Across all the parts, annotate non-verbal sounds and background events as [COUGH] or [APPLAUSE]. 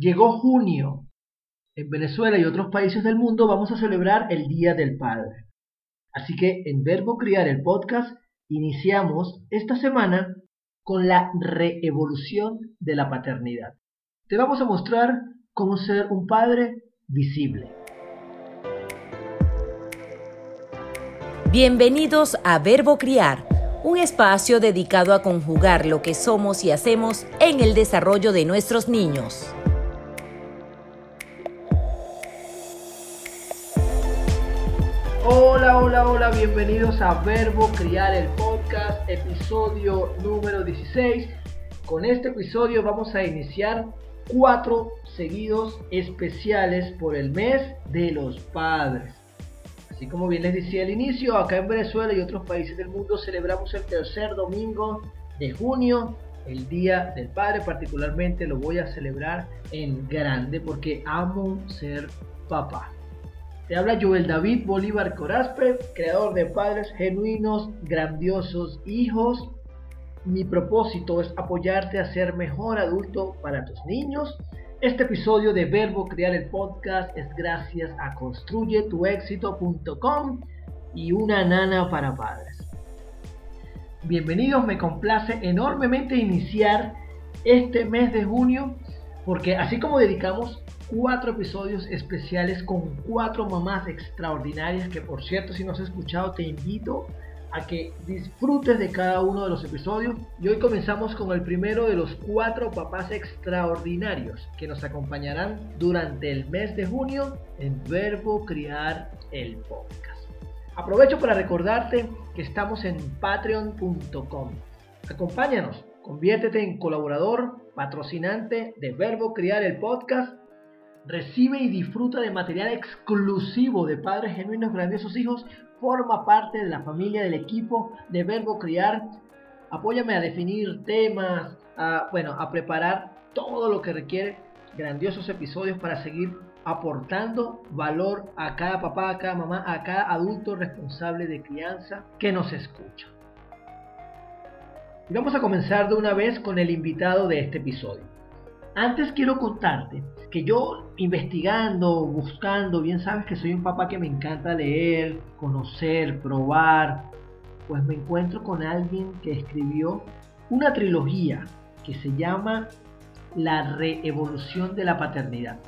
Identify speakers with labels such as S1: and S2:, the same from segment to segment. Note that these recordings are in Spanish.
S1: Llegó junio. En Venezuela y otros países del mundo vamos a celebrar el Día del Padre. Así que en Verbo Criar el podcast iniciamos esta semana con la reevolución de la paternidad. Te vamos a mostrar cómo ser un padre visible.
S2: Bienvenidos a Verbo Criar, un espacio dedicado a conjugar lo que somos y hacemos en el desarrollo de nuestros niños.
S1: Hola, hola, hola, bienvenidos a Verbo Criar el podcast, episodio número 16. Con este episodio vamos a iniciar cuatro seguidos especiales por el mes de los padres. Así como bien les decía al inicio, acá en Venezuela y otros países del mundo celebramos el tercer domingo de junio, el Día del Padre. Particularmente lo voy a celebrar en grande porque amo ser papá. Te habla Joel David Bolívar Corazpe, creador de Padres Genuinos, Grandiosos Hijos. Mi propósito es apoyarte a ser mejor adulto para tus niños. Este episodio de Verbo Crear el Podcast es gracias a construyetuexito.com y una nana para padres. Bienvenidos, me complace enormemente iniciar este mes de junio porque así como dedicamos cuatro episodios especiales con cuatro mamás extraordinarias que por cierto si no has escuchado te invito a que disfrutes de cada uno de los episodios y hoy comenzamos con el primero de los cuatro papás extraordinarios que nos acompañarán durante el mes de junio en Verbo Criar el Podcast. Aprovecho para recordarte que estamos en patreon.com. Acompáñanos, conviértete en colaborador, patrocinante de Verbo Criar el Podcast recibe y disfruta de material exclusivo de Padres Genuinos Grandiosos Hijos, forma parte de la familia del equipo de Verbo Criar. Apóyame a definir temas, a, bueno, a preparar todo lo que requiere grandiosos episodios para seguir aportando valor a cada papá, a cada mamá, a cada adulto responsable de crianza que nos escucha. Y vamos a comenzar de una vez con el invitado de este episodio. Antes quiero contarte que yo investigando, buscando, bien sabes que soy un papá que me encanta leer, conocer, probar, pues me encuentro con alguien que escribió una trilogía que se llama La reevolución de la paternidad.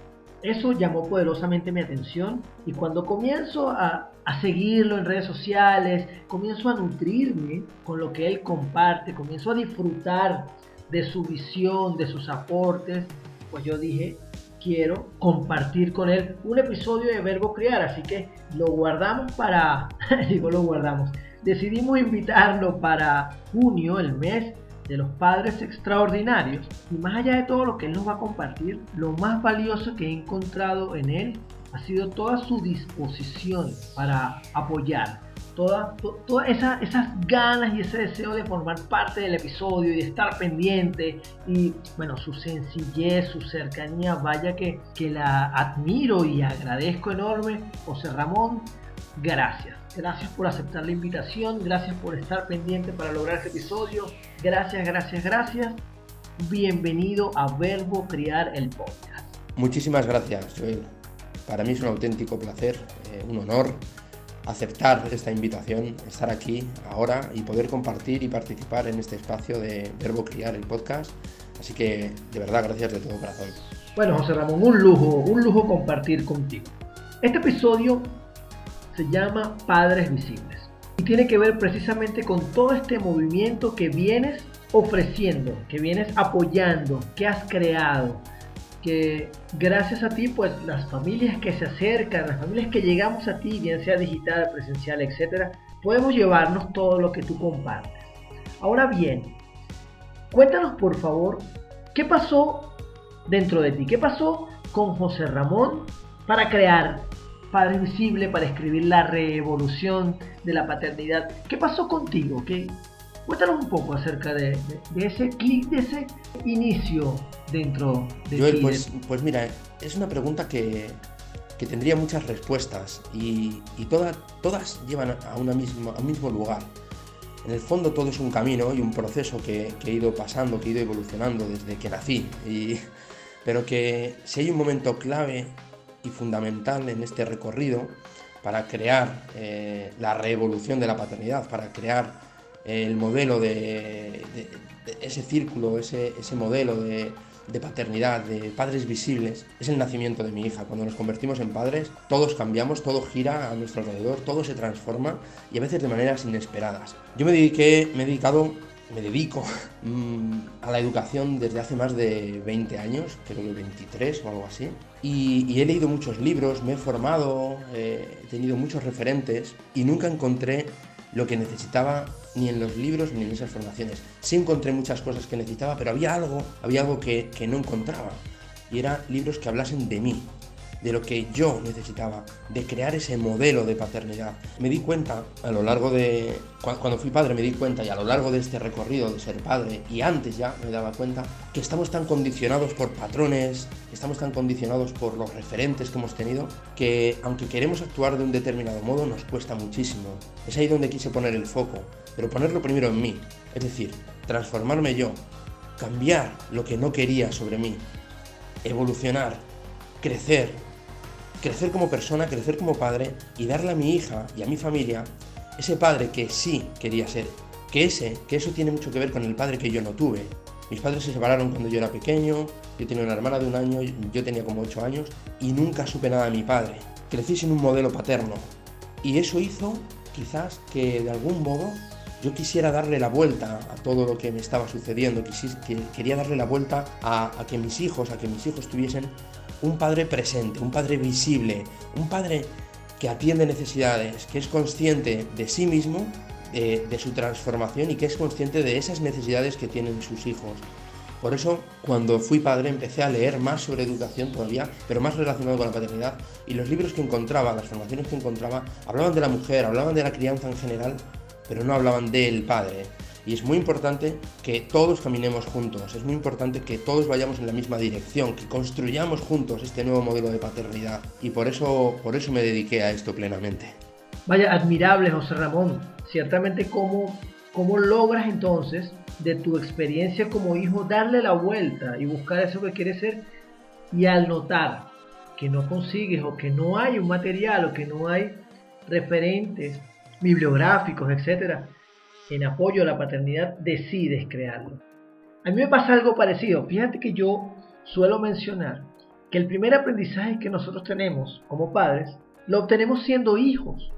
S1: Eso llamó poderosamente mi atención y cuando comienzo a, a, seguirlo en redes sociales, comienzo a nutrirme con lo que él comparte, comienzo a disfrutar de su visión, de sus aportes, pues yo dije, quiero compartir con él un episodio de Verbo Criar, así que lo guardamos para, [LAUGHS] digo lo guardamos, decidimos invitarlo para junio, el mes de los padres extraordinarios, y más allá de todo lo que él nos va a compartir, lo más valioso que he encontrado en él ha sido toda su disposición para apoyar, todas esas ganas y ese deseo de formar parte del episodio y de estar pendiente y bueno, su sencillez, su cercanía, vaya que, que la admiro y agradezco enorme. José Ramón, gracias. Gracias por aceptar la invitación, gracias por estar pendiente para lograr este episodio. Gracias, gracias, gracias. Bienvenido a Verbo Criar el Podcast.
S3: Muchísimas gracias, Joel. Para mí es un auténtico placer, eh, un honor aceptar esta invitación, estar aquí ahora y poder compartir y participar en este espacio de Verbo Criar el podcast. Así que de verdad, gracias de todo corazón.
S1: Bueno, José Ramón, un lujo, un lujo compartir contigo. Este episodio se llama Padres Visibles y tiene que ver precisamente con todo este movimiento que vienes ofreciendo, que vienes apoyando, que has creado, que gracias a ti, pues las familias que se acercan, las familias que llegamos a ti, bien sea digital, presencial, etcétera, podemos llevarnos todo lo que tú compartes. Ahora bien, cuéntanos por favor, ¿qué pasó dentro de ti? ¿Qué pasó con José Ramón para crear Padre Visible, para escribir la revolución de la paternidad? ¿Qué pasó contigo? ¿Qué, Cuéntanos un poco acerca de, ese clic, de ese inicio dentro de
S3: Joel, pues, pues mira, es una pregunta que, tendría muchas respuestas y, todas, todas llevan a, una misma, a un mismo lugar. En el fondo todo es un camino y un proceso que, he ido pasando, que he ido evolucionando desde que nací. Y pero que si hay un momento clave y fundamental en este recorrido para crear eh, la revolución de la paternidad, para crear el modelo de, ese círculo, ese, ese modelo de, paternidad, de padres visibles, es el nacimiento de mi hija. Cuando nos convertimos en padres, todos cambiamos, todo gira a nuestro alrededor, todo se transforma y a veces de maneras inesperadas. Yo me dediqué, he dedicado, me dedico [LAUGHS] mm, a la educación desde hace más de 20 años, creo que 23 o algo así. Y, he leído muchos libros, me he formado, eh, he tenido muchos referentes y nunca encontré lo que necesitaba ni en los libros ni en esas formaciones. Sí encontré muchas cosas que necesitaba, pero había algo, había algo que, que no encontraba. Y eran libros que hablasen de mí, de lo que yo necesitaba, de crear ese modelo de paternidad. Me di cuenta a lo largo de, cuando fui padre me di cuenta y a lo largo de este recorrido de ser padre y antes ya me daba cuenta que estamos tan condicionados por patrones, estamos tan condicionados por los referentes que hemos tenido, que aunque queremos actuar de un determinado modo nos cuesta muchísimo. Es ahí donde quise poner el foco, pero ponerlo primero en mí, es decir, transformarme yo, cambiar lo que no quería sobre mí, evolucionar, crecer, crecer como persona, crecer como padre y darle a mi hija y a mi familia ese padre que sí quería ser. Que ese, que eso tiene mucho que ver con el padre que yo no tuve. Mis padres se separaron cuando yo era pequeño, yo tenía una hermana de un año, yo tenía como ocho años y nunca supe nada de mi padre. Crecí sin un modelo paterno y eso hizo quizás que de algún modo yo quisiera darle la vuelta a todo lo que me estaba sucediendo, quería darle la vuelta a, a que mis hijos, a que mis hijos tuviesen un padre presente, un padre visible, un padre que atiende necesidades, que es consciente de sí mismo, de, su transformación y que es consciente de esas necesidades que tienen sus hijos. Por eso, cuando fui padre, empecé a leer más sobre educación todavía, pero más relacionado con la paternidad. Y los libros que encontraba, las formaciones que encontraba, hablaban de la mujer, hablaban de la crianza en general, pero no hablaban del padre. Y es muy importante que todos caminemos juntos, es muy importante que todos vayamos en la misma dirección, que construyamos juntos este nuevo modelo de paternidad. Y por eso, por eso me dediqué a esto plenamente.
S1: Vaya, admirable José Ramón. Ciertamente cómo, cómo logras entonces de tu experiencia como hijo darle la vuelta y buscar eso que quieres ser y al notar que no consigues o que no hay un material o que no hay referentes bibliográficos, etcétera, en apoyo a la paternidad, decides crearlo. A mí me pasa algo parecido. Fíjate que yo suelo mencionar que el primer aprendizaje que nosotros tenemos como padres lo obtenemos siendo hijos,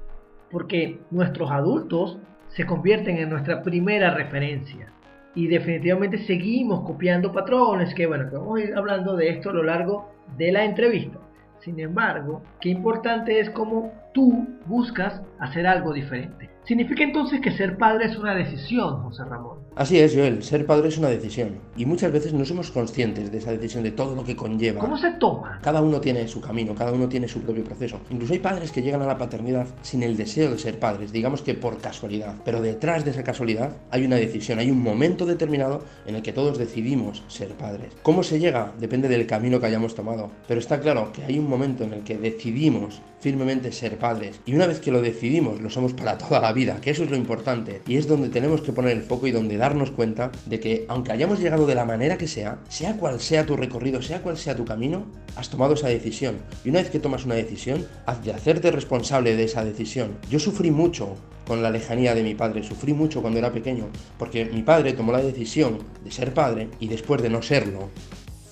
S1: porque nuestros adultos se convierten en nuestra primera referencia y definitivamente seguimos copiando patrones que bueno, que vamos a ir hablando de esto a lo largo de la entrevista. Sin embargo, qué importante es cómo tú buscas hacer algo diferente. ¿Significa entonces que ser padre es una decisión, José Ramón?
S3: Así es, Joel, ser padre es una decisión. Y muchas veces no somos conscientes de esa decisión, de todo lo que conlleva.
S1: ¿Cómo se toma?
S3: Cada uno tiene su camino, cada uno tiene su propio proceso. Incluso hay padres que llegan a la paternidad sin el deseo de ser padres, digamos que por casualidad. Pero detrás de esa casualidad hay una decisión, hay un momento determinado en el que todos decidimos ser padres. ¿Cómo se llega? Depende del camino que hayamos tomado. Pero está claro que hay un momento en el que decidimos firmemente ser padres. Y una vez que lo decidimos, lo somos para toda la vida, que eso es lo importante. Y es donde tenemos que poner el foco y donde darnos cuenta de que aunque hayamos llegado de la manera que sea, sea cual sea tu recorrido, sea cual sea tu camino, has tomado esa decisión. Y una vez que tomas una decisión, has de hacerte responsable de esa decisión. Yo sufrí mucho con la lejanía de mi padre, sufrí mucho cuando era pequeño, porque mi padre tomó la decisión de ser padre y después de no serlo,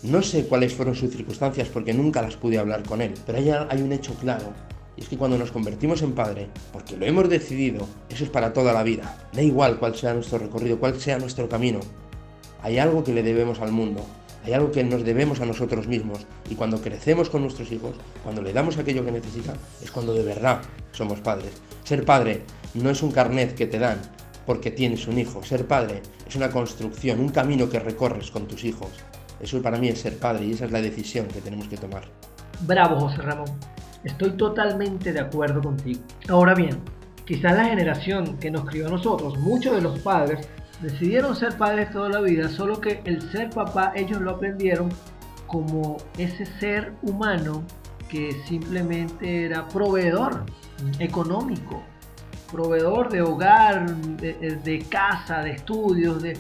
S3: no sé cuáles fueron sus circunstancias porque nunca las pude hablar con él, pero hay, hay un hecho claro. Y es que cuando nos convertimos en padre, porque lo hemos decidido, eso es para toda la vida. Da igual cuál sea nuestro recorrido, cuál sea nuestro camino. Hay algo que le debemos al mundo, hay algo que nos debemos a nosotros mismos. Y cuando crecemos con nuestros hijos, cuando le damos aquello que necesita, es cuando de verdad somos padres. Ser padre no es un carnet que te dan porque tienes un hijo. Ser padre es una construcción, un camino que recorres con tus hijos. Eso para mí es ser padre y esa es la decisión que tenemos que tomar.
S1: Bravo, José Ramón. Estoy totalmente de acuerdo contigo. Ahora bien, quizás la generación que nos crió a nosotros, muchos de los padres, decidieron ser padres toda la vida, solo que el ser papá ellos lo aprendieron como ese ser humano que simplemente era proveedor económico, proveedor de hogar, de, de casa, de estudios, de,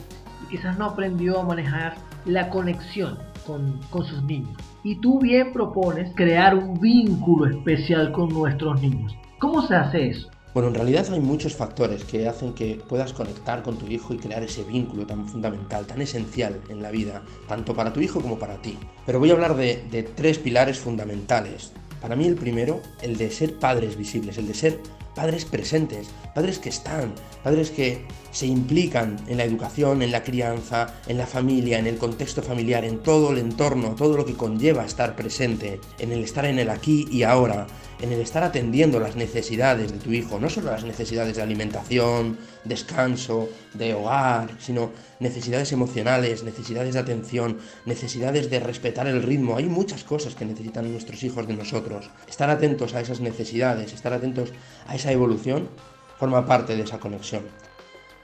S1: quizás no aprendió a manejar la conexión con, con sus niños. Y tú bien propones crear un vínculo especial con nuestros niños. ¿Cómo se hace eso?
S3: Bueno, en realidad hay muchos factores que hacen que puedas conectar con tu hijo y crear ese vínculo tan fundamental, tan esencial en la vida, tanto para tu hijo como para ti. Pero voy a hablar de, de tres pilares fundamentales. Para mí el primero, el de ser padres visibles, el de ser padres presentes, padres que están, padres que se implican en la educación, en la crianza, en la familia, en el contexto familiar, en todo el entorno, todo lo que conlleva estar presente, en el estar en el aquí y ahora, en el estar atendiendo las necesidades de tu hijo, no solo las necesidades de alimentación, descanso, de hogar, sino necesidades emocionales, necesidades de atención, necesidades de respetar el ritmo. Hay muchas cosas que necesitan nuestros hijos de nosotros. Estar atentos a esas necesidades, estar atentos a esa evolución, forma parte de esa conexión.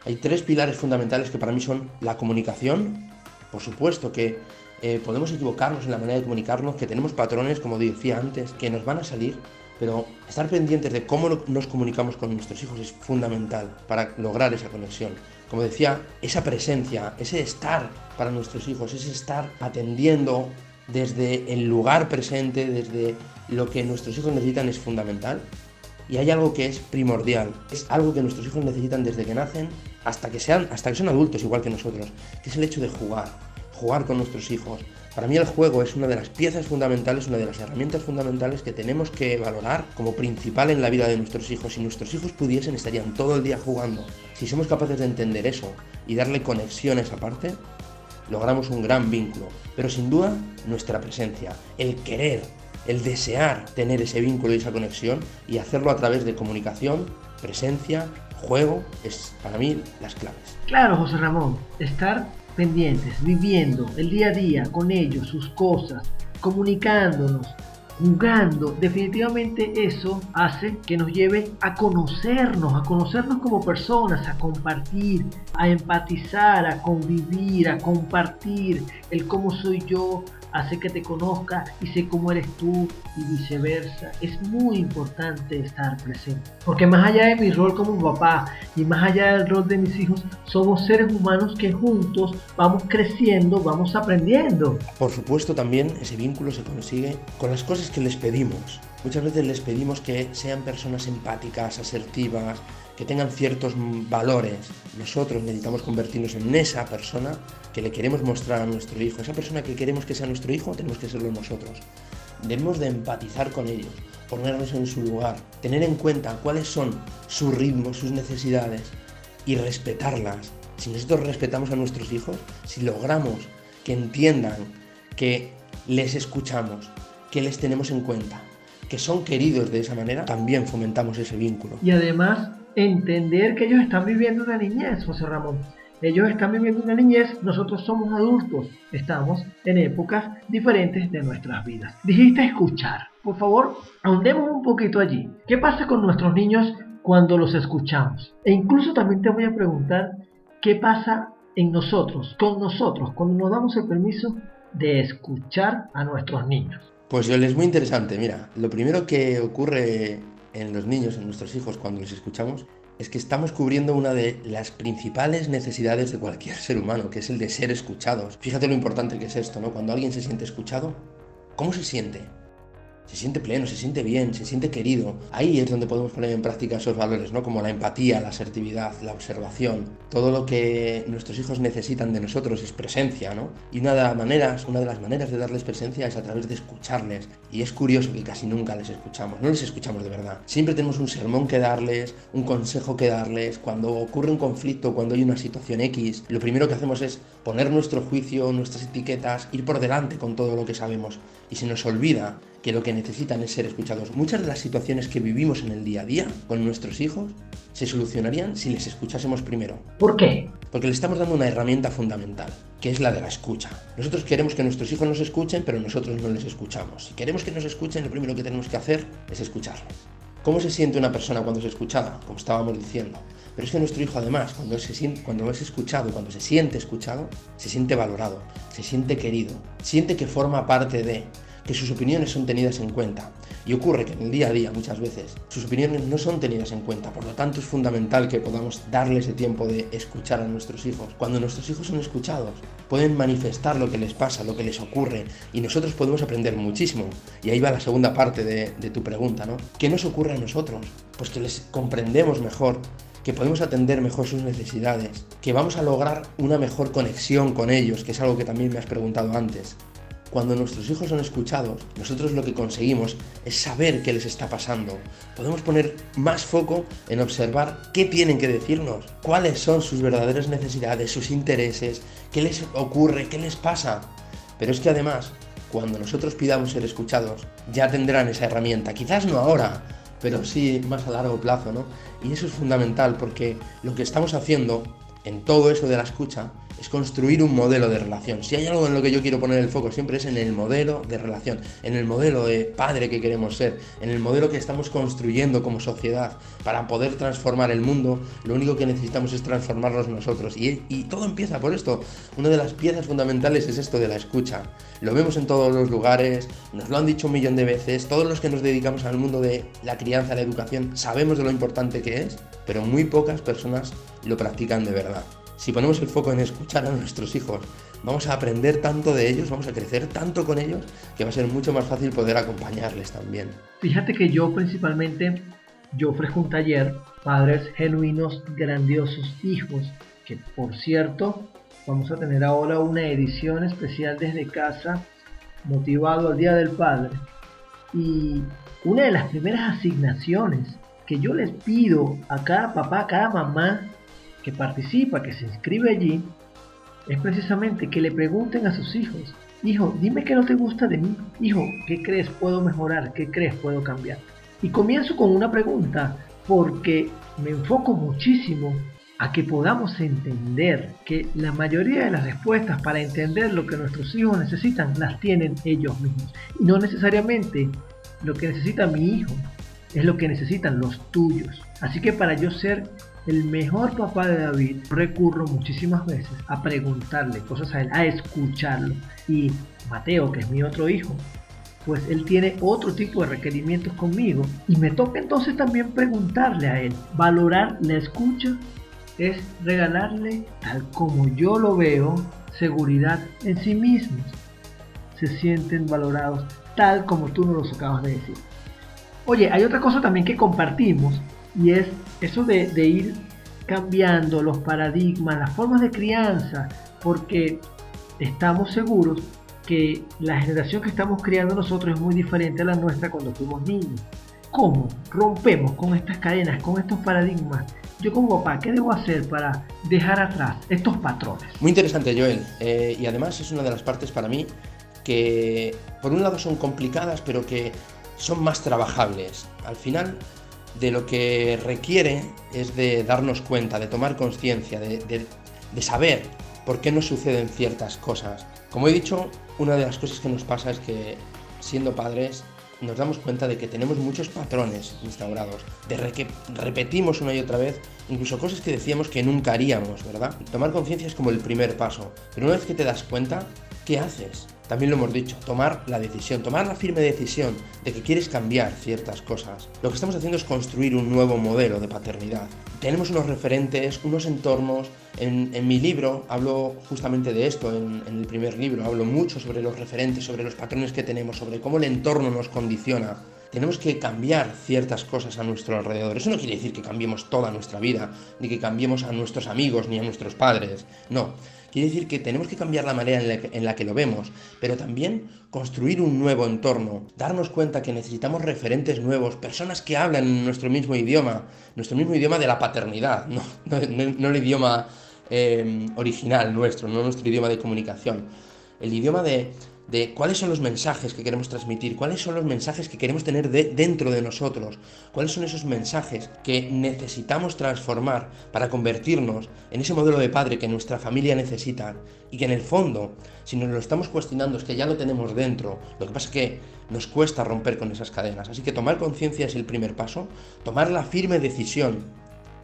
S3: Hay tres pilares fundamentales que para mí son la comunicación, por supuesto que eh, podemos equivocarnos en la manera de comunicarnos, que tenemos patrones, como decía antes, que nos van a salir, pero estar pendientes de cómo nos comunicamos con nuestros hijos es fundamental para lograr esa conexión. Como decía, esa presencia, ese estar para nuestros hijos, ese estar atendiendo desde el lugar presente, desde lo que nuestros hijos necesitan es fundamental. Y hay algo que es primordial, es algo que nuestros hijos necesitan desde que nacen hasta que sean, hasta que son adultos igual que nosotros, que es el hecho de jugar, jugar con nuestros hijos. Para mí el juego es una de las piezas fundamentales, una de las herramientas fundamentales que tenemos que valorar como principal en la vida de nuestros hijos. Si nuestros hijos pudiesen, estarían todo el día jugando. Si somos capaces de entender eso y darle conexión a esa parte, logramos un gran vínculo. Pero sin duda, nuestra presencia, el querer, el desear tener ese vínculo y esa conexión y hacerlo a través de comunicación, presencia, juego, es para mí las claves.
S1: Claro, José Ramón, estar viviendo el día a día con ellos, sus cosas, comunicándonos, jugando, definitivamente eso hace que nos lleve a conocernos, a conocernos como personas, a compartir, a empatizar, a convivir, a compartir el cómo soy yo, hace que te conozca y sé cómo eres tú y viceversa. Es muy importante estar presente. Porque más allá de mi rol como papá y más allá del rol de mis hijos, somos seres humanos que juntos vamos creciendo, vamos aprendiendo.
S3: Por supuesto también ese vínculo se consigue con las cosas que les pedimos. Muchas veces les pedimos que sean personas empáticas, asertivas, que tengan ciertos valores. Nosotros necesitamos convertirnos en esa persona que le queremos mostrar a nuestro hijo. Esa persona que queremos que sea nuestro hijo, tenemos que serlo nosotros. Debemos de empatizar con ellos, ponernos en su lugar, tener en cuenta cuáles son sus ritmos, sus necesidades y respetarlas. Si nosotros respetamos a nuestros hijos, si logramos que entiendan que les escuchamos, que les tenemos en cuenta, que son queridos de esa manera, también fomentamos ese vínculo.
S1: Y además entender que ellos están viviendo una niñez, José Ramón. Ellos están viviendo una niñez, nosotros somos adultos, estamos en épocas diferentes de nuestras vidas. Dijiste escuchar. Por favor, ahondemos un poquito allí. ¿Qué pasa con nuestros niños cuando los escuchamos? E incluso también te voy a preguntar qué pasa en nosotros, con nosotros, cuando nos damos el permiso de escuchar a nuestros niños.
S3: Pues es muy interesante. Mira, lo primero que ocurre en los niños, en nuestros hijos, cuando les escuchamos, es que estamos cubriendo una de las principales necesidades de cualquier ser humano, que es el de ser escuchados. Fíjate lo importante que es esto, ¿no? Cuando alguien se siente escuchado, ¿cómo se siente? Se siente pleno, se siente bien, se siente querido. Ahí es donde podemos poner en práctica esos valores, ¿no? Como la empatía, la asertividad, la observación. Todo lo que nuestros hijos necesitan de nosotros es presencia, ¿no? Y una de las maneras, una de las maneras de darles presencia es a través de escucharles. Y es curioso que casi nunca les escuchamos, no les escuchamos de verdad. Siempre tenemos un sermón que darles, un consejo que darles. Cuando ocurre un conflicto, cuando hay una situación X, lo primero que hacemos es poner nuestro juicio, nuestras etiquetas, ir por delante con todo lo que sabemos. Y se nos olvida que lo que necesitan es ser escuchados. Muchas de las situaciones que vivimos en el día a día con nuestros hijos se solucionarían si les escuchásemos primero.
S1: ¿Por qué?
S3: Porque le estamos dando una herramienta fundamental, que es la de la escucha. Nosotros queremos que nuestros hijos nos escuchen, pero nosotros no les escuchamos. Si queremos que nos escuchen, lo primero que tenemos que hacer es escucharles. ¿Cómo se siente una persona cuando es escuchada? Como estábamos diciendo. Pero es que nuestro hijo además, cuando, se siente, cuando es escuchado, cuando se siente escuchado, se siente valorado, se siente querido, siente que forma parte de, que sus opiniones son tenidas en cuenta. Y ocurre que en el día a día muchas veces sus opiniones no son tenidas en cuenta, por lo tanto es fundamental que podamos darle ese tiempo de escuchar a nuestros hijos. Cuando nuestros hijos son escuchados, pueden manifestar lo que les pasa, lo que les ocurre, y nosotros podemos aprender muchísimo. Y ahí va la segunda parte de, de tu pregunta, ¿no? ¿Qué nos ocurre a nosotros? Pues que les comprendemos mejor, que podemos atender mejor sus necesidades, que vamos a lograr una mejor conexión con ellos, que es algo que también me has preguntado antes. Cuando nuestros hijos son escuchados, nosotros lo que conseguimos es saber qué les está pasando. Podemos poner más foco en observar qué tienen que decirnos, cuáles son sus verdaderas necesidades, sus intereses, qué les ocurre, qué les pasa. Pero es que además, cuando nosotros pidamos ser escuchados, ya tendrán esa herramienta. Quizás no ahora, pero sí más a largo plazo, ¿no? Y eso es fundamental porque lo que estamos haciendo en todo eso de la escucha es construir un modelo de relación. Si hay algo en lo que yo quiero poner el foco siempre es en el modelo de relación, en el modelo de padre que queremos ser, en el modelo que estamos construyendo como sociedad. Para poder transformar el mundo, lo único que necesitamos es transformarnos nosotros. Y, y todo empieza por esto. Una de las piezas fundamentales es esto de la escucha. Lo vemos en todos los lugares, nos lo han dicho un millón de veces, todos los que nos dedicamos al mundo de la crianza, la educación, sabemos de lo importante que es, pero muy pocas personas lo practican de verdad. Si ponemos el foco en escuchar a nuestros hijos, vamos a aprender tanto de ellos, vamos a crecer tanto con ellos, que va a ser mucho más fácil poder acompañarles también.
S1: Fíjate que yo principalmente, yo ofrezco un taller, Padres Genuinos, Grandiosos Hijos, que por cierto, vamos a tener ahora una edición especial desde casa, motivado al Día del Padre. Y una de las primeras asignaciones que yo les pido a cada papá, a cada mamá, que participa, que se inscribe allí, es precisamente que le pregunten a sus hijos, hijo, dime qué no te gusta de mí, hijo, ¿qué crees puedo mejorar? ¿Qué crees puedo cambiar? Y comienzo con una pregunta, porque me enfoco muchísimo a que podamos entender que la mayoría de las respuestas para entender lo que nuestros hijos necesitan las tienen ellos mismos. Y no necesariamente lo que necesita mi hijo es lo que necesitan los tuyos. Así que para yo ser el mejor papá de David, recurro muchísimas veces a preguntarle cosas a él, a escucharlo. Y Mateo, que es mi otro hijo, pues él tiene otro tipo de requerimientos conmigo. Y me toca entonces también preguntarle a él. Valorar la escucha es regalarle, tal como yo lo veo, seguridad en sí mismos. Se sienten valorados tal como tú nos los acabas de decir. Oye, hay otra cosa también que compartimos y es eso de, de ir cambiando los paradigmas, las formas de crianza, porque estamos seguros que la generación que estamos criando nosotros es muy diferente a la nuestra cuando fuimos niños. ¿Cómo rompemos con estas cadenas, con estos paradigmas? Yo como papá, ¿qué debo hacer para dejar atrás estos patrones?
S3: Muy interesante, Joel. Eh, y además es una de las partes para mí que por un lado son complicadas, pero que son más trabajables. Al final, de lo que requiere es de darnos cuenta, de tomar conciencia, de, de, saber por qué nos suceden ciertas cosas. Como he dicho, una de las cosas que nos pasa es que siendo padres nos damos cuenta de que tenemos muchos patrones instaurados, de que repetimos una y otra vez, incluso cosas que decíamos que nunca haríamos, ¿verdad? Tomar conciencia es como el primer paso, pero una vez que te das cuenta, ¿qué haces? También lo hemos dicho, tomar la decisión, tomar la firme decisión de que quieres cambiar ciertas cosas. Lo que estamos haciendo es construir un nuevo modelo de paternidad. Tenemos unos referentes, unos entornos. En, mi libro hablo justamente de esto, en, en el primer libro, hablo mucho sobre los referentes, sobre los patrones que tenemos, sobre cómo el entorno nos condiciona tenemos que cambiar ciertas cosas a nuestro alrededor. Eso no quiere decir que cambiemos toda nuestra vida, ni que cambiemos a nuestros amigos, ni a nuestros padres. No, Quiere decir que tenemos que cambiar la manera en la, que, lo vemos, pero también construir un nuevo entorno, darnos cuenta que necesitamos referentes nuevos, personas que hablan nuestro mismo idioma, nuestro mismo idioma de la paternidad, no, el idioma eh, original nuestro, no nuestro idioma de comunicación, el idioma de, de cuáles son los mensajes que queremos transmitir, cuáles son los mensajes que queremos tener dentro de nosotros, cuáles son esos mensajes que necesitamos transformar para convertirnos en ese modelo de padre que nuestra familia necesita y que en el fondo, si nos lo estamos cuestionando, es que ya lo tenemos dentro, lo que pasa es que nos cuesta romper con esas cadenas. Así que tomar conciencia es el primer paso, tomar la firme decisión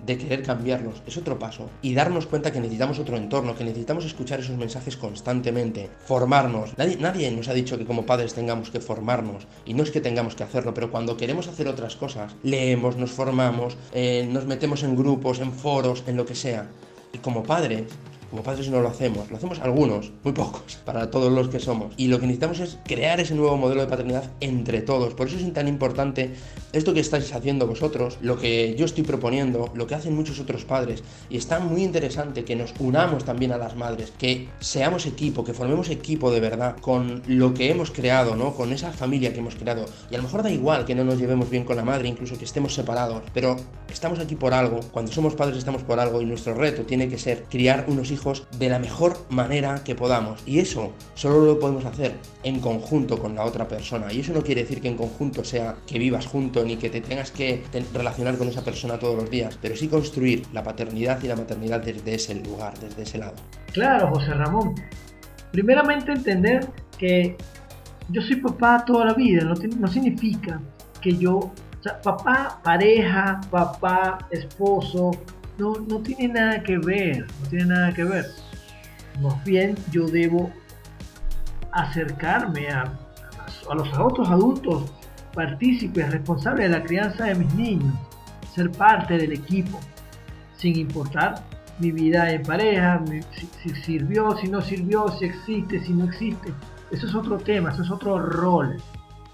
S3: de querer cambiarlos es otro paso y darnos cuenta que necesitamos otro entorno, que necesitamos escuchar esos mensajes constantemente, formarnos. Nadie, nadie nos ha dicho que como padres tengamos que formarnos y no es que tengamos que hacerlo, pero cuando queremos hacer otras cosas, leemos, nos formamos, eh, nos metemos en grupos, en foros, en lo que sea. Y como padres, como padres no lo hacemos, lo hacemos algunos, muy pocos, [LAUGHS] para todos los que somos. Y lo que necesitamos es crear ese nuevo modelo de paternidad entre todos. Por eso es tan importante esto que estáis haciendo vosotros, lo que yo estoy proponiendo, lo que hacen muchos otros padres. Y está muy interesante que nos unamos también a las madres, que seamos equipo, que formemos equipo de verdad con lo que hemos creado, ¿no? Con esa familia que hemos creado. Y a lo mejor da igual que no nos llevemos bien con la madre, incluso que estemos separados, pero estamos aquí por algo. Cuando somos padres estamos por algo y nuestro reto tiene que ser criar unos hijos de la mejor manera que podamos. Y eso solo lo podemos hacer en conjunto con la otra persona. Y eso no quiere decir que en conjunto sea que vivas junto ni que te tengas que relacionar con esa persona todos los días, pero sí construir la paternidad y la maternidad desde ese lugar, desde ese lado.
S1: Claro, José Ramón. Primeramente entender que yo soy papá toda la vida, no, no significa que yo, o sea, papá, pareja, papá, esposo, no, no tiene nada que ver, no tiene nada que ver. Más bien yo debo acercarme a, a los otros adultos partícipes, responsables de la crianza de mis niños, ser parte del equipo, sin importar mi vida en pareja, si, si, sirvió, si no sirvió, si existe, si no existe. Eso es otro tema, eso es otro rol.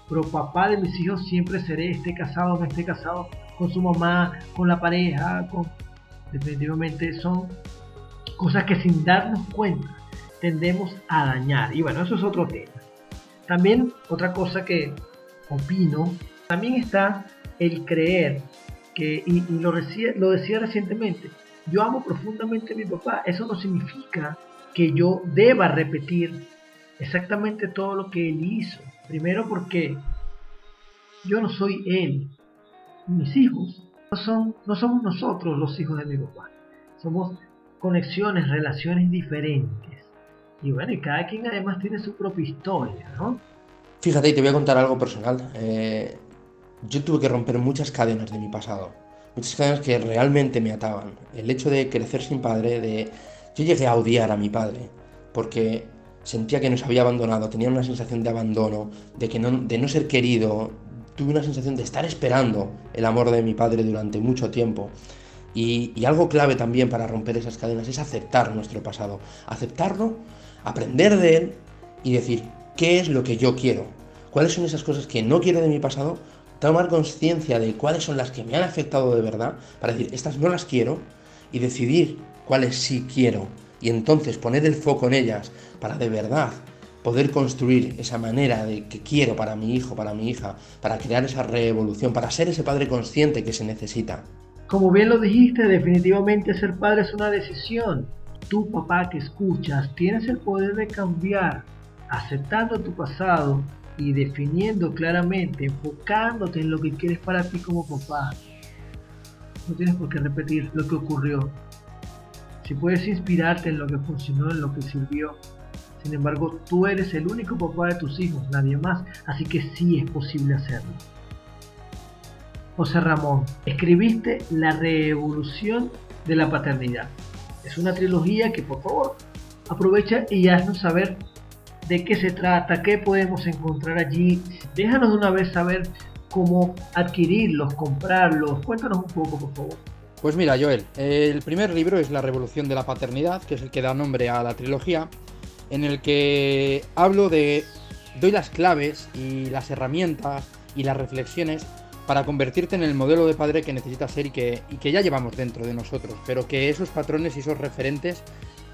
S1: Pero papá de mis hijos siempre seré, esté casado o no esté casado, con su mamá, con la pareja, con, definitivamente son cosas que sin darnos cuenta tendemos a dañar. Y bueno, eso es otro tema. También otra cosa que opino, también está el creer que, y, lo, decía, lo decía recientemente, yo amo profundamente a mi papá. Eso no significa que yo deba repetir exactamente todo lo que él hizo. Primero porque yo no soy él. Mis hijos son, no somos nosotros los hijos de mi papá. Somos conexiones, relaciones diferentes. Y bueno, y cada quien además tiene su propia historia, ¿no?
S3: Fíjate, y te voy a contar algo personal. Eh, yo tuve que romper muchas cadenas de mi pasado. Muchas cadenas que realmente me ataban. El hecho de crecer sin padre, de... Yo llegué a odiar a mi padre, porque sentía que nos había abandonado, tenía una sensación de abandono, de, que no, de no ser querido, tuve una sensación de estar esperando el amor de mi padre durante mucho tiempo. Y, algo clave también para romper esas cadenas es aceptar nuestro pasado, aceptarlo, aprender de él y decir, ¿qué es lo que yo quiero? ¿Cuáles son esas cosas que no quiero de mi pasado? Tomar conciencia de cuáles son las que me han afectado de verdad, para decir, estas no las quiero, y decidir cuáles sí quiero. Y entonces poner el foco en ellas para de verdad poder construir esa manera de que quiero para mi hijo, para mi hija, para crear esa revolución, para ser ese padre consciente que se necesita.
S1: Como bien lo dijiste, definitivamente ser padre es una decisión. Tú, papá que escuchas, tienes el poder de cambiar, aceptando tu pasado y definiendo claramente, enfocándote en lo que quieres para ti como papá. No tienes por qué repetir lo que ocurrió. Si puedes inspirarte en lo que funcionó, en lo que sirvió, sin embargo, tú eres el único papá de tus hijos, nadie más, así que sí es posible hacerlo. José Ramón, escribiste La Revolución de la Paternidad. Es una trilogía que por favor aprovecha y haznos saber de qué se trata, qué podemos encontrar allí. Déjanos de una vez saber cómo adquirirlos, comprarlos. Cuéntanos un poco, por favor.
S4: Pues mira, Joel, el primer libro es La Revolución de la Paternidad, que es el que da nombre a la trilogía en el que hablo de, doy las claves y las herramientas y las reflexiones para convertirte en el modelo de padre que necesitas ser y que, ya llevamos dentro de nosotros, pero que esos patrones y esos referentes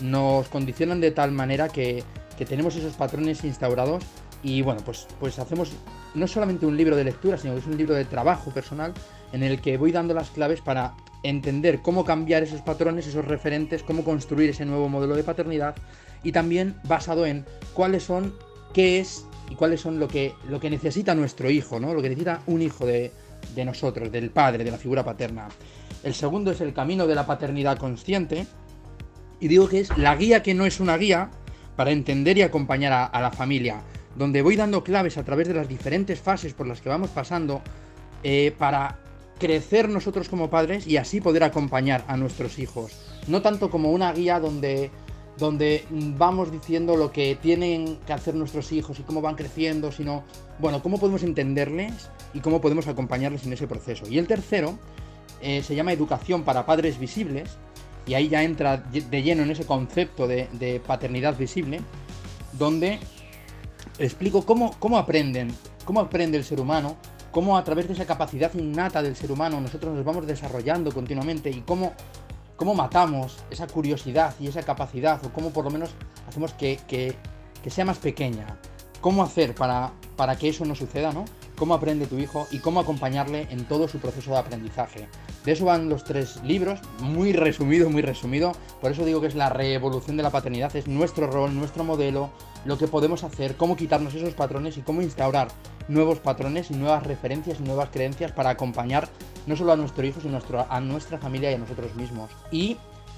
S4: nos condicionan de tal manera que, tenemos esos patrones instaurados y bueno, pues, pues hacemos no solamente un libro de lectura, sino que es un libro de trabajo personal en el que voy dando las claves para entender cómo cambiar esos patrones, esos referentes, cómo construir ese nuevo modelo de paternidad y también basado en cuáles son, qué es y cuáles son lo que, lo que necesita nuestro hijo, ¿no? Lo que necesita un hijo de, de nosotros, del padre, de la figura paterna. El segundo es el camino de la paternidad consciente. Y digo que es la guía que no es una guía para entender y acompañar a, la familia, donde voy dando claves a través de las diferentes fases por las que vamos pasando eh, para crecer nosotros como padres y así poder acompañar a nuestros hijos. No tanto como una guía donde, donde vamos diciendo lo que tienen que hacer nuestros hijos y cómo van creciendo, sino, bueno, cómo podemos entenderles y cómo podemos acompañarles en ese proceso. Y el tercero eh, se llama Educación para Padres Visibles, y ahí ya entra de lleno en ese concepto de, paternidad visible, donde explico cómo, cómo aprenden, cómo aprende el ser humano cómo a través de esa capacidad innata del ser humano nosotros nos vamos desarrollando continuamente y cómo, cómo matamos esa curiosidad y esa capacidad o cómo por lo menos hacemos que, que, que sea más pequeña. ¿Cómo hacer para, para que eso no suceda, no? cómo aprende tu hijo y cómo acompañarle en todo su proceso de aprendizaje. De eso van los tres libros, muy resumido, muy resumido. Por eso digo que es la revolución de la paternidad, es nuestro rol, nuestro modelo, lo que podemos hacer, cómo quitarnos esos patrones y cómo instaurar nuevos patrones y nuevas referencias y nuevas creencias para acompañar no solo a nuestro hijo, sino a nuestra familia y a nosotros mismos. ¿Y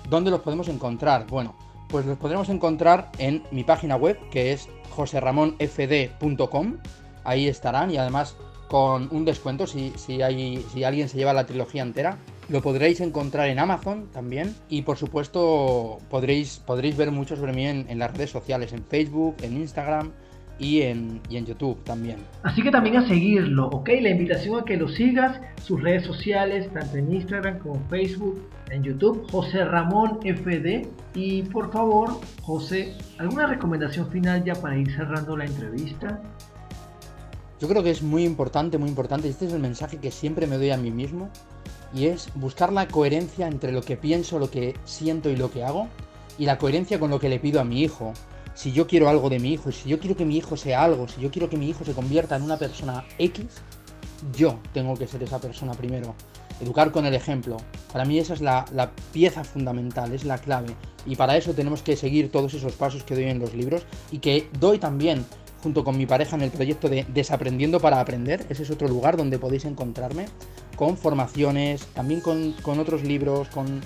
S4: dónde los podemos encontrar? Bueno, pues los podremos encontrar en mi página web, que es joserramonfd.com ahí estarán y además con un descuento si, si, hay, si alguien se lleva la trilogía entera. Lo podréis encontrar en Amazon también y por supuesto podréis, podréis ver mucho sobre mí en, las redes sociales, en Facebook, en Instagram y en, y en, YouTube también.
S1: Así que también a seguirlo, ¿ok? La invitación a que lo sigas, sus redes sociales, tanto en Instagram como Facebook, en YouTube, José Ramón FD. Y por favor, José, ¿alguna recomendación final ya para ir cerrando la entrevista?
S4: Yo creo que es muy importante, muy importante, este es el mensaje que siempre me doy a mí mismo, y es buscar la coherencia entre lo que pienso, lo que siento y lo que hago, y la coherencia con lo que le pido a mi hijo. Si yo quiero algo de mi hijo, si yo quiero que mi hijo sea algo, si yo quiero que mi hijo se convierta en una persona X, yo tengo que ser esa persona primero. Educar con el ejemplo. Para mí esa es la, la, pieza fundamental, es la clave. Y para eso tenemos que seguir todos esos pasos que doy en los libros y que doy también junto con mi pareja en el proyecto de Desaprendiendo para Aprender. Ese es otro lugar donde podéis encontrarme con formaciones, también con, otros libros, con,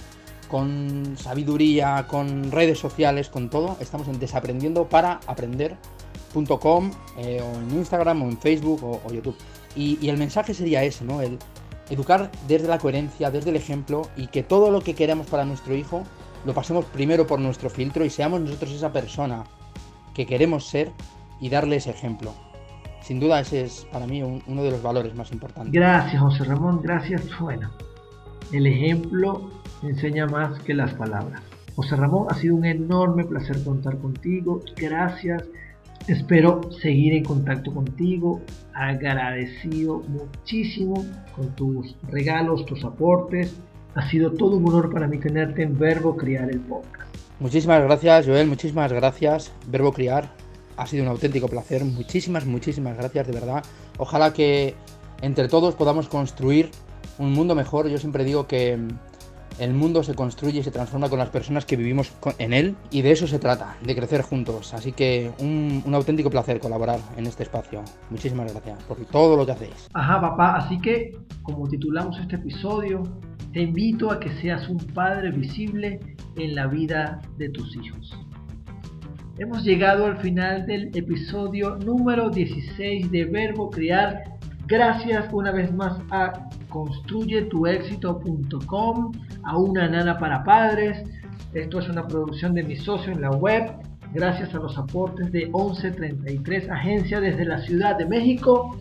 S4: con, sabiduría, con redes sociales, con todo. Estamos en desaprendiendo para aprender.com eh, o en Instagram o en Facebook o, YouTube. Y, y, el mensaje sería ese, ¿no? El educar desde la coherencia, desde el ejemplo y que todo lo que queremos para nuestro hijo lo pasemos primero por nuestro filtro y seamos nosotros esa persona que queremos ser y darle ese ejemplo. Sin duda ese es para mí uno de los valores más importantes.
S1: Gracias José Ramón, gracias. Bueno, el ejemplo enseña más que las palabras. José Ramón, ha sido un enorme placer contar contigo. Gracias. Espero seguir en contacto contigo. Agradecido muchísimo con tus regalos, tus aportes. Ha sido todo un honor para mí tenerte en Verbo Criar el podcast.
S4: Muchísimas gracias, Joel. Muchísimas gracias. Verbo Criar ha sido un auténtico placer. Muchísimas, muchísimas gracias, de verdad. Ojalá que entre todos podamos construir un mundo mejor. Yo siempre digo que mm, el mundo se construye y se transforma con las personas que vivimos en él y de eso se trata, de crecer juntos. Así que un, un, auténtico placer colaborar en este espacio. Muchísimas gracias por todo lo que hacéis.
S1: Ajá, papá. Así que, como titulamos este episodio, te invito a que seas un padre visible en la vida de tus hijos. Hemos llegado al final del episodio número 16 de Verbo Criar. Gracias una vez más a construyetuexito.com, a una nana para padres. Esto es una producción de mi socio en la web. Gracias a los aportes de 1133 Agencia desde la Ciudad de México.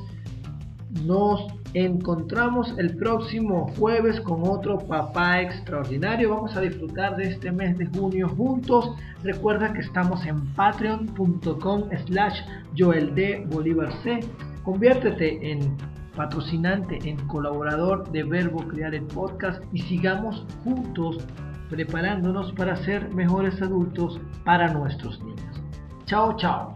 S1: Nos encontramos el próximo jueves con otro papá extraordinario. Vamos a disfrutar de este mes de junio juntos. Recuerda que estamos en patreon.com slash Bolívar C. Conviértete en patrocinante, en colaborador de Verbo Crear el Podcast y sigamos juntos preparándonos para ser mejores adultos para nuestros niños. Chao, chao.